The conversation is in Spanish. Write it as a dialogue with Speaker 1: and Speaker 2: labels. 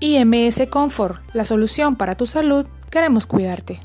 Speaker 1: IMS Comfort, la solución para tu salud, queremos cuidarte.